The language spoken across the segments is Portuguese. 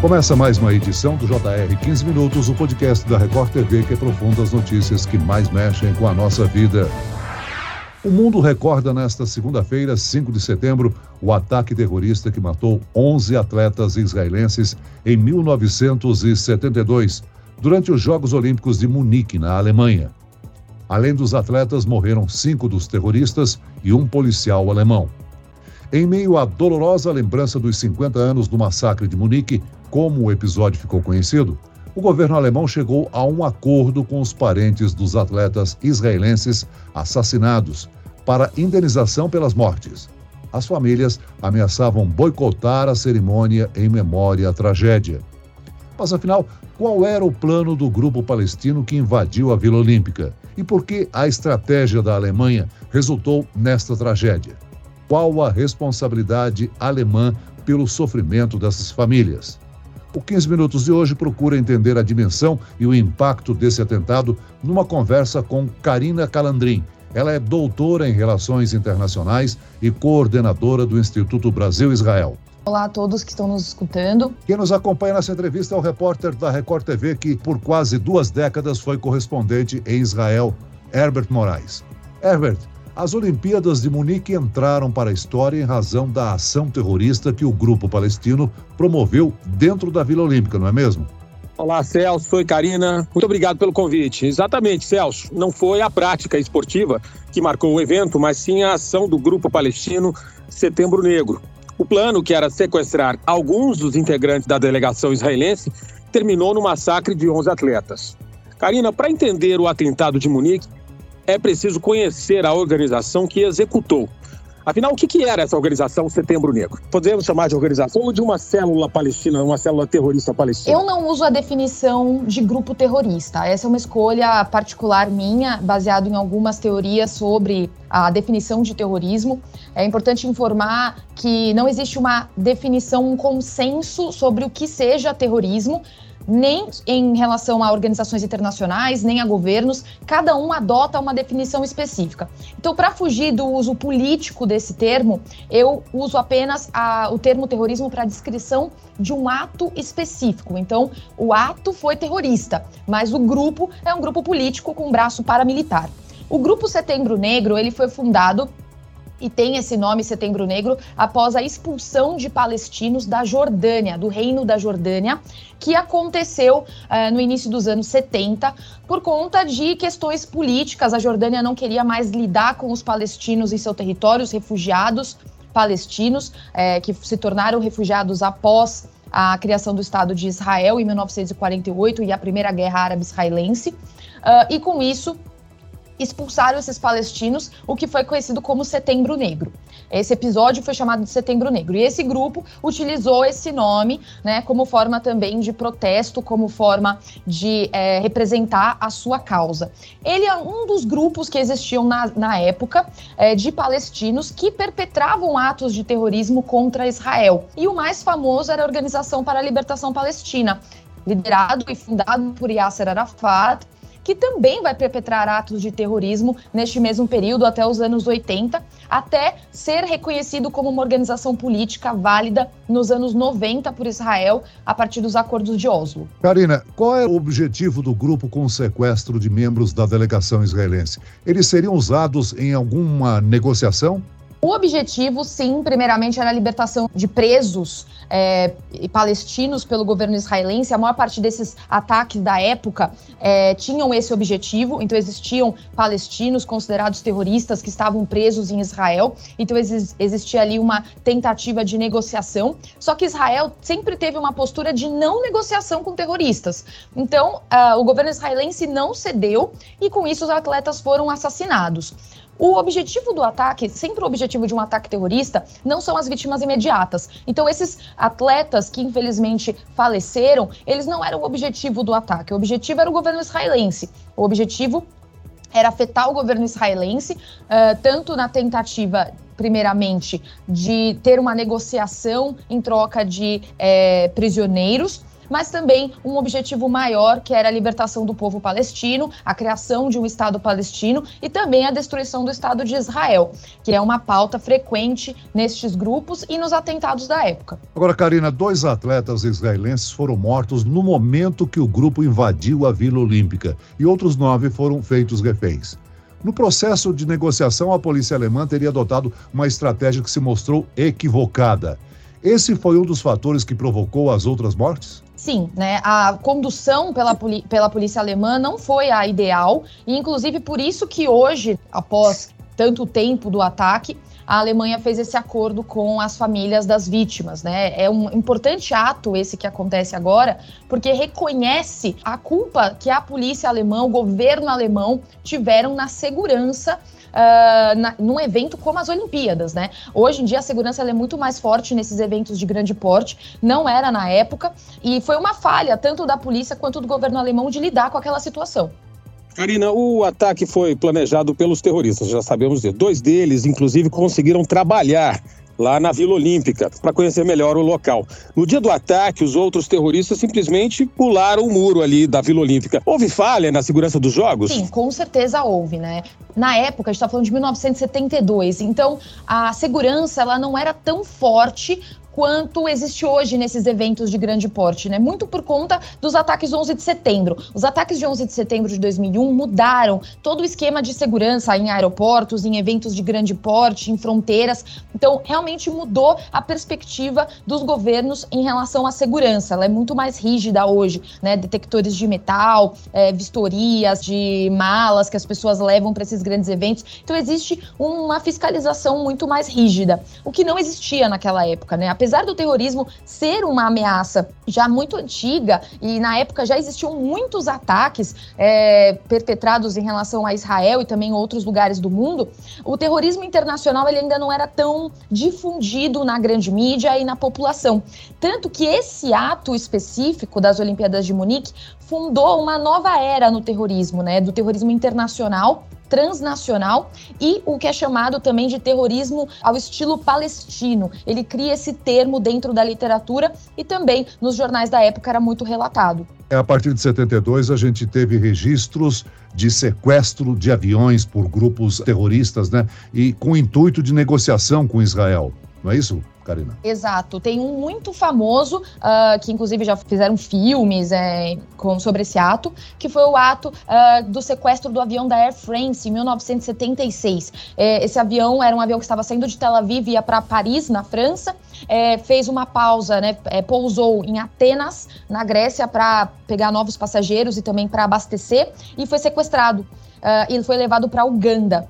Começa mais uma edição do JR 15 Minutos, o podcast da Record TV que aprofunda as notícias que mais mexem com a nossa vida. O mundo recorda nesta segunda-feira, 5 de setembro, o ataque terrorista que matou 11 atletas israelenses em 1972, durante os Jogos Olímpicos de Munique, na Alemanha. Além dos atletas, morreram cinco dos terroristas e um policial alemão. Em meio à dolorosa lembrança dos 50 anos do massacre de Munique, como o episódio ficou conhecido, o governo alemão chegou a um acordo com os parentes dos atletas israelenses assassinados para indenização pelas mortes. As famílias ameaçavam boicotar a cerimônia em memória à tragédia. Mas afinal, qual era o plano do grupo palestino que invadiu a Vila Olímpica? E por que a estratégia da Alemanha resultou nesta tragédia? Qual a responsabilidade alemã pelo sofrimento dessas famílias? O 15 Minutos de hoje procura entender a dimensão e o impacto desse atentado numa conversa com Karina Calandrin. Ela é doutora em Relações Internacionais e coordenadora do Instituto Brasil-Israel. Olá a todos que estão nos escutando. Quem nos acompanha nessa entrevista é o repórter da Record TV, que por quase duas décadas foi correspondente em Israel, Herbert Moraes. Herbert, as Olimpíadas de Munique entraram para a história em razão da ação terrorista que o grupo palestino promoveu dentro da Vila Olímpica, não é mesmo? Olá, Celso e Karina. Muito obrigado pelo convite. Exatamente, Celso. Não foi a prática esportiva que marcou o evento, mas sim a ação do grupo palestino Setembro Negro. O plano, que era sequestrar alguns dos integrantes da delegação israelense, terminou no massacre de 11 atletas. Karina, para entender o atentado de Munique, é preciso conhecer a organização que executou. Afinal, o que, era essa organização Setembro Negro? Podemos chamar de organização ou de uma célula palestina, uma célula terrorista palestina? Eu não uso a definição de grupo terrorista. Essa é uma escolha particular minha, baseado em algumas teorias sobre a definição de terrorismo. É importante informar que não existe uma definição, um consenso sobre o que seja terrorismo nem em relação a organizações internacionais, nem a governos, cada um adota uma definição específica. Então, para fugir do uso político desse termo, eu uso apenas a, o termo terrorismo para descrição de um ato específico. Então, o ato foi terrorista, mas o grupo é um grupo político com braço paramilitar. O Grupo Setembro Negro ele foi fundado e tem esse nome Setembro Negro após a expulsão de palestinos da Jordânia, do Reino da Jordânia, que aconteceu uh, no início dos anos 70 por conta de questões políticas. A Jordânia não queria mais lidar com os palestinos em seu território, os refugiados palestinos, eh, que se tornaram refugiados após a criação do Estado de Israel em 1948 e a Primeira Guerra Árabe-Israelense. Uh, e com isso, expulsaram esses palestinos, o que foi conhecido como Setembro Negro. Esse episódio foi chamado de Setembro Negro. E esse grupo utilizou esse nome né, como forma também de protesto, como forma de é, representar a sua causa. Ele é um dos grupos que existiam na, na época é, de palestinos que perpetravam atos de terrorismo contra Israel. E o mais famoso era a Organização para a Libertação Palestina, liderado e fundado por Yasser Arafat que também vai perpetrar atos de terrorismo neste mesmo período, até os anos 80, até ser reconhecido como uma organização política válida nos anos 90 por Israel, a partir dos acordos de Oslo. Karina, qual é o objetivo do grupo com o sequestro de membros da delegação israelense? Eles seriam usados em alguma negociação? O objetivo, sim, primeiramente era a libertação de presos é, palestinos pelo governo israelense. A maior parte desses ataques da época é, tinham esse objetivo. Então, existiam palestinos considerados terroristas que estavam presos em Israel. Então, ex existia ali uma tentativa de negociação. Só que Israel sempre teve uma postura de não negociação com terroristas. Então, uh, o governo israelense não cedeu e, com isso, os atletas foram assassinados. O objetivo do ataque, sempre o objetivo de um ataque terrorista, não são as vítimas imediatas. Então, esses atletas que infelizmente faleceram, eles não eram o objetivo do ataque. O objetivo era o governo israelense. O objetivo era afetar o governo israelense, uh, tanto na tentativa primeiramente, de ter uma negociação em troca de é, prisioneiros, mas também um objetivo maior, que era a libertação do povo palestino, a criação de um Estado palestino e também a destruição do Estado de Israel, que é uma pauta frequente nestes grupos e nos atentados da época. Agora, Karina, dois atletas israelenses foram mortos no momento que o grupo invadiu a Vila Olímpica e outros nove foram feitos reféns. No processo de negociação, a polícia alemã teria adotado uma estratégia que se mostrou equivocada. Esse foi um dos fatores que provocou as outras mortes? Sim, né? A condução pela, pela polícia alemã não foi a ideal, e inclusive por isso que hoje, após tanto tempo do ataque, a Alemanha fez esse acordo com as famílias das vítimas, né? É um importante ato esse que acontece agora, porque reconhece a culpa que a polícia alemã, o governo alemão tiveram na segurança Uh, na, num evento como as Olimpíadas, né? Hoje em dia a segurança é muito mais forte nesses eventos de grande porte, não era na época, e foi uma falha tanto da polícia quanto do governo alemão de lidar com aquela situação. Karina, o ataque foi planejado pelos terroristas, já sabemos disso. Dois deles, inclusive, conseguiram trabalhar lá na Vila Olímpica, para conhecer melhor o local. No dia do ataque, os outros terroristas simplesmente pularam o muro ali da Vila Olímpica. Houve falha na segurança dos jogos? Sim, com certeza houve, né? Na época, a gente está falando de 1972, então a segurança ela não era tão forte quanto existe hoje nesses eventos de grande porte, né? Muito por conta dos ataques 11 de setembro. Os ataques de 11 de setembro de 2001 mudaram todo o esquema de segurança em aeroportos, em eventos de grande porte, em fronteiras. Então, realmente mudou a perspectiva dos governos em relação à segurança. Ela é muito mais rígida hoje, né? Detectores de metal, é, vistorias de malas que as pessoas levam para esses grandes eventos. Então, existe uma fiscalização muito mais rígida, o que não existia naquela época, né? Apesar apesar do terrorismo ser uma ameaça já muito antiga e na época já existiam muitos ataques é, perpetrados em relação a Israel e também outros lugares do mundo, o terrorismo internacional ele ainda não era tão difundido na grande mídia e na população. Tanto que esse ato específico das Olimpíadas de Munique fundou uma nova era no terrorismo, né, do terrorismo internacional transnacional e o que é chamado também de terrorismo ao estilo palestino. Ele cria esse termo dentro da literatura e também nos jornais da época era muito relatado. É, a partir de 72, a gente teve registros de sequestro de aviões por grupos terroristas, né? E com o intuito de negociação com Israel. Não é isso? Karina. Exato. Tem um muito famoso, uh, que inclusive já fizeram filmes é, com, sobre esse ato, que foi o ato uh, do sequestro do avião da Air France em 1976. É, esse avião era um avião que estava saindo de Tel Aviv e ia para Paris, na França, é, fez uma pausa, né, é, pousou em Atenas, na Grécia, para pegar novos passageiros e também para abastecer, e foi sequestrado. Uh, ele foi levado para Uganda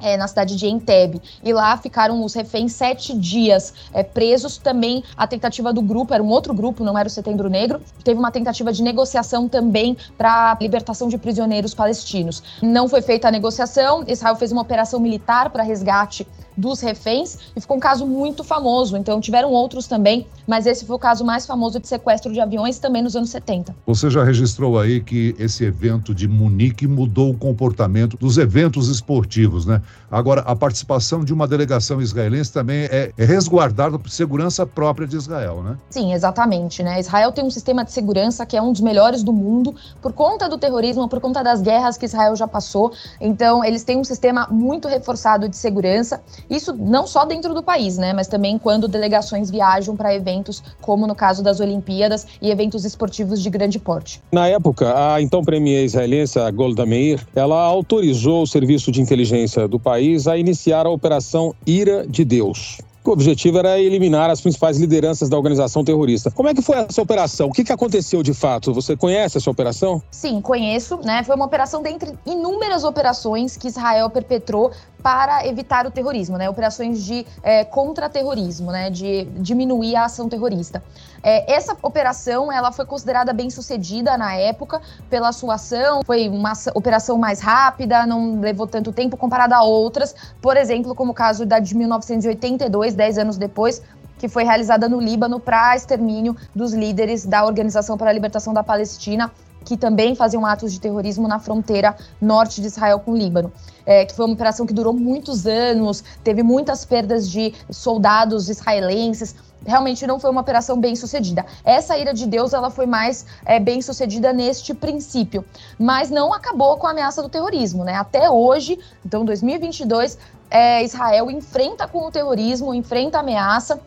é, na cidade de Entebbe. E lá ficaram os reféns sete dias é, presos. Também a tentativa do grupo, era um outro grupo, não era o Setembro Negro, teve uma tentativa de negociação também para libertação de prisioneiros palestinos. Não foi feita a negociação, Israel fez uma operação militar para resgate dos reféns e ficou um caso muito famoso. Então tiveram outros também, mas esse foi o caso mais famoso de sequestro de aviões também nos anos 70. Você já registrou aí que esse evento de Munique mudou o comportamento dos eventos esportivos, né? Agora, a participação de uma delegação israelense também é, resguardada por segurança própria de Israel, né? Sim, exatamente, né? Israel tem um sistema de segurança que é um dos melhores do mundo por conta do terrorismo, por conta das guerras que Israel já passou. Então, eles têm um sistema muito reforçado de segurança isso não só dentro do país, né, mas também quando delegações viajam para eventos como no caso das Olimpíadas e eventos esportivos de grande porte. Na época, a então premier israelense Golda Meir, ela autorizou o serviço de inteligência do país a iniciar a operação Ira de Deus. O objetivo era eliminar as principais lideranças da organização terrorista. Como é que foi essa operação? O que, que aconteceu de fato? Você conhece essa operação? Sim, conheço. Né? Foi uma operação dentre inúmeras operações que Israel perpetrou para evitar o terrorismo, né? Operações de é, contra-terrorismo, né? De diminuir a ação terrorista. É, essa operação ela foi considerada bem sucedida na época pela sua ação. Foi uma operação mais rápida, não levou tanto tempo comparada a outras. Por exemplo, como o caso da de 1982, 10 anos depois, que foi realizada no Líbano para extermínio dos líderes da Organização para a Libertação da Palestina que também faziam atos de terrorismo na fronteira norte de Israel com o Líbano. É, que foi uma operação que durou muitos anos, teve muitas perdas de soldados israelenses. Realmente não foi uma operação bem sucedida. Essa ira de Deus ela foi mais é, bem sucedida neste princípio, mas não acabou com a ameaça do terrorismo, né? Até hoje, então 2022, é, Israel enfrenta com o terrorismo, enfrenta a ameaça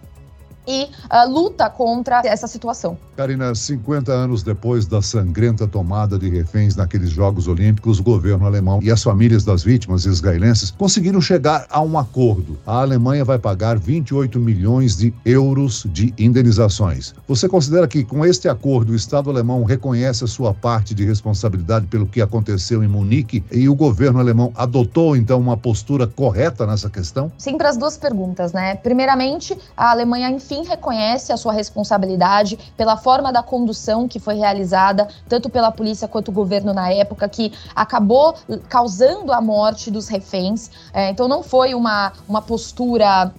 e uh, luta contra essa situação. Karina, 50 anos depois da sangrenta tomada de reféns naqueles Jogos Olímpicos, o governo alemão e as famílias das vítimas israelenses conseguiram chegar a um acordo. A Alemanha vai pagar 28 milhões de euros de indenizações. Você considera que com este acordo o Estado alemão reconhece a sua parte de responsabilidade pelo que aconteceu em Munique e o governo alemão adotou então uma postura correta nessa questão? Sim, para as duas perguntas, né? Primeiramente, a Alemanha enfim enfim reconhece a sua responsabilidade pela forma da condução que foi realizada, tanto pela polícia quanto o governo na época, que acabou causando a morte dos reféns. É, então não foi uma, uma postura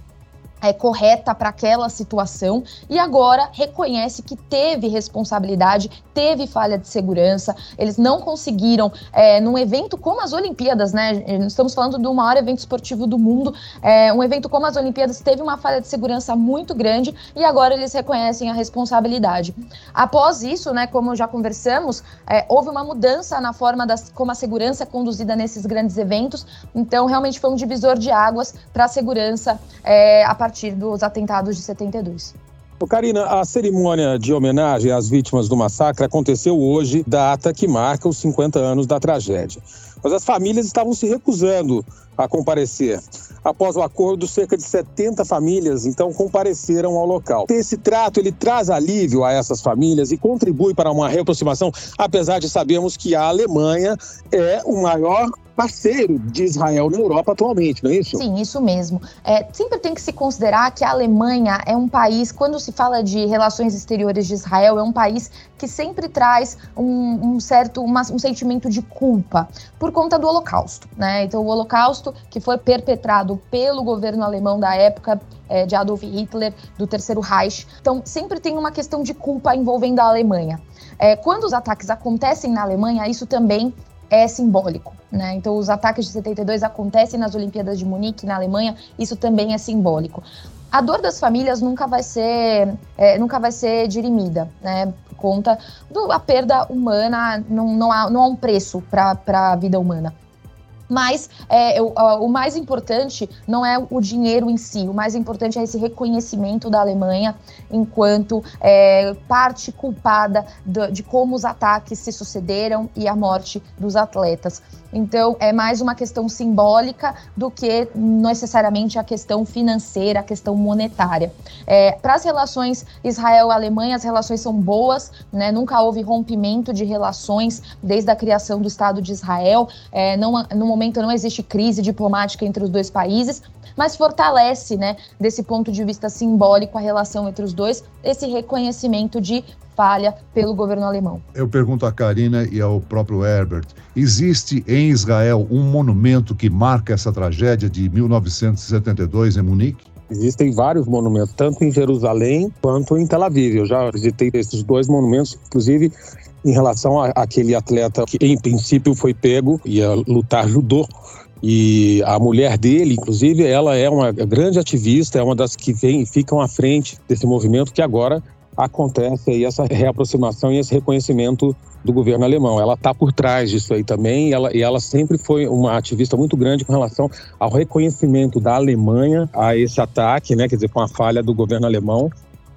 é, correta para aquela situação e agora reconhece que teve responsabilidade, teve falha de segurança. Eles não conseguiram, é, num evento como as Olimpíadas, né? Estamos falando do maior evento esportivo do mundo. É, um evento como as Olimpíadas teve uma falha de segurança muito grande e agora eles reconhecem a responsabilidade. Após isso, né, como já conversamos, é, houve uma mudança na forma das, como a segurança é conduzida nesses grandes eventos. Então, realmente foi um divisor de águas para a segurança é, a partir partir dos atentados de 72. Ô Karina, a cerimônia de homenagem às vítimas do massacre aconteceu hoje, data que marca os 50 anos da tragédia. Mas as famílias estavam se recusando a comparecer. Após o acordo, cerca de 70 famílias então compareceram ao local. Esse trato ele traz alívio a essas famílias e contribui para uma reaproximação, apesar de sabermos que a Alemanha é o maior parceiro de Israel na Europa atualmente, não é isso? Sim, isso mesmo. É, sempre tem que se considerar que a Alemanha é um país, quando se fala de relações exteriores de Israel, é um país que sempre traz um, um certo uma, um sentimento de culpa por conta do Holocausto, né? Então, o Holocausto que foi perpetrado pelo governo alemão da época é, de Adolf Hitler, do Terceiro Reich. Então, sempre tem uma questão de culpa envolvendo a Alemanha. É, quando os ataques acontecem na Alemanha, isso também é simbólico. Né? Então, os ataques de 72 acontecem nas Olimpíadas de Munique, na Alemanha, isso também é simbólico. A dor das famílias nunca vai ser, é, nunca vai ser dirimida, né? Por conta da perda humana, não, não, há, não há um preço para a vida humana. Mas é, o, o, mais importante não é o dinheiro em si, o mais importante é esse reconhecimento da Alemanha enquanto é, parte culpada de, de como os ataques se sucederam e a morte dos atletas. Então, é mais uma questão simbólica do que necessariamente a questão financeira, a questão monetária. É, Para as relações Israel-Alemanha, as relações são boas, né? nunca houve rompimento de relações desde a criação do Estado de Israel. É, não, no momento não existe crise diplomática entre os dois países, mas fortalece, né, desse ponto de vista simbólico, a relação entre os dois, esse reconhecimento de falha pelo governo alemão. Eu pergunto a Karina e ao próprio Herbert: existe em Israel um monumento que marca essa tragédia de 1972 em Munique? Existem vários monumentos, tanto em Jerusalém quanto em Tel Aviv. Eu já visitei esses dois monumentos, inclusive em relação àquele atleta que, em princípio, foi pego, ia lutar judô. E a mulher dele, inclusive, ela é uma grande ativista, é uma das que vem, ficam à frente desse movimento que agora acontece aí essa reaproximação e esse reconhecimento do governo alemão. Ela está por trás disso aí também e ela, e ela sempre foi uma ativista muito grande com relação ao reconhecimento da Alemanha a esse ataque, né, quer dizer, com a falha do governo alemão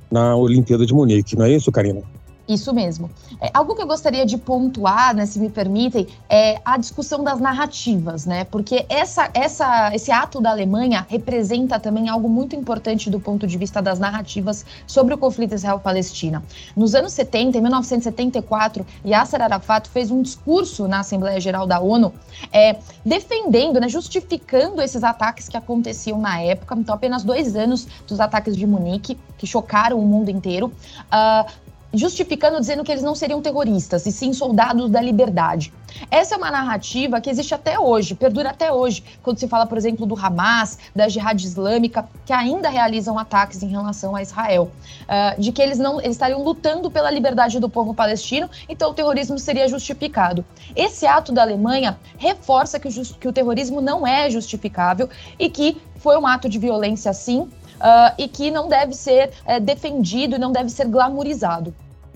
na Olimpíada de Munique. Não é isso, Karina? Isso mesmo. É, algo que eu gostaria de pontuar, né, se me permitem, é a discussão das narrativas, né? Porque essa, essa, esse ato da Alemanha representa também algo muito importante do ponto de vista das narrativas sobre o conflito Israel-Palestina. Nos anos 70, em 1974, Yasser Arafat fez um discurso na Assembleia Geral da ONU é, defendendo, né, justificando esses ataques que aconteciam na época. Então, apenas dois anos dos ataques de Munique, que chocaram o mundo inteiro. Uh, justificando, dizendo que eles não seriam terroristas, e sim soldados da liberdade. Essa é uma narrativa que existe até hoje, perdura até hoje, quando se fala, por exemplo, do Hamas, da Jihad Islâmica, que ainda realizam ataques em relação a Israel, uh, de que eles não eles estariam lutando pela liberdade do povo palestino, então o terrorismo seria justificado. Esse ato da Alemanha reforça que o, que o terrorismo não é justificável e que foi um ato de violência, sim, uh, e que não deve ser uh, defendido e não deve ser glamourizado.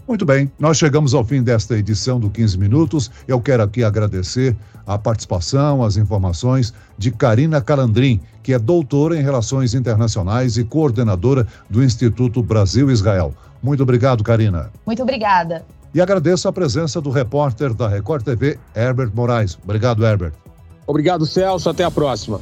Muito bem, nós chegamos ao fim desta edição do 15 Minutos. Eu quero aqui agradecer a participação, as informações de Karina Calandrin, que é doutora em Relações Internacionais e coordenadora do Instituto Brasil-Israel. Muito obrigado, Karina. Muito obrigada. E agradeço a presença do repórter da Record TV, Herbert Moraes. Obrigado, Herbert. Obrigado, Celso. Até a próxima.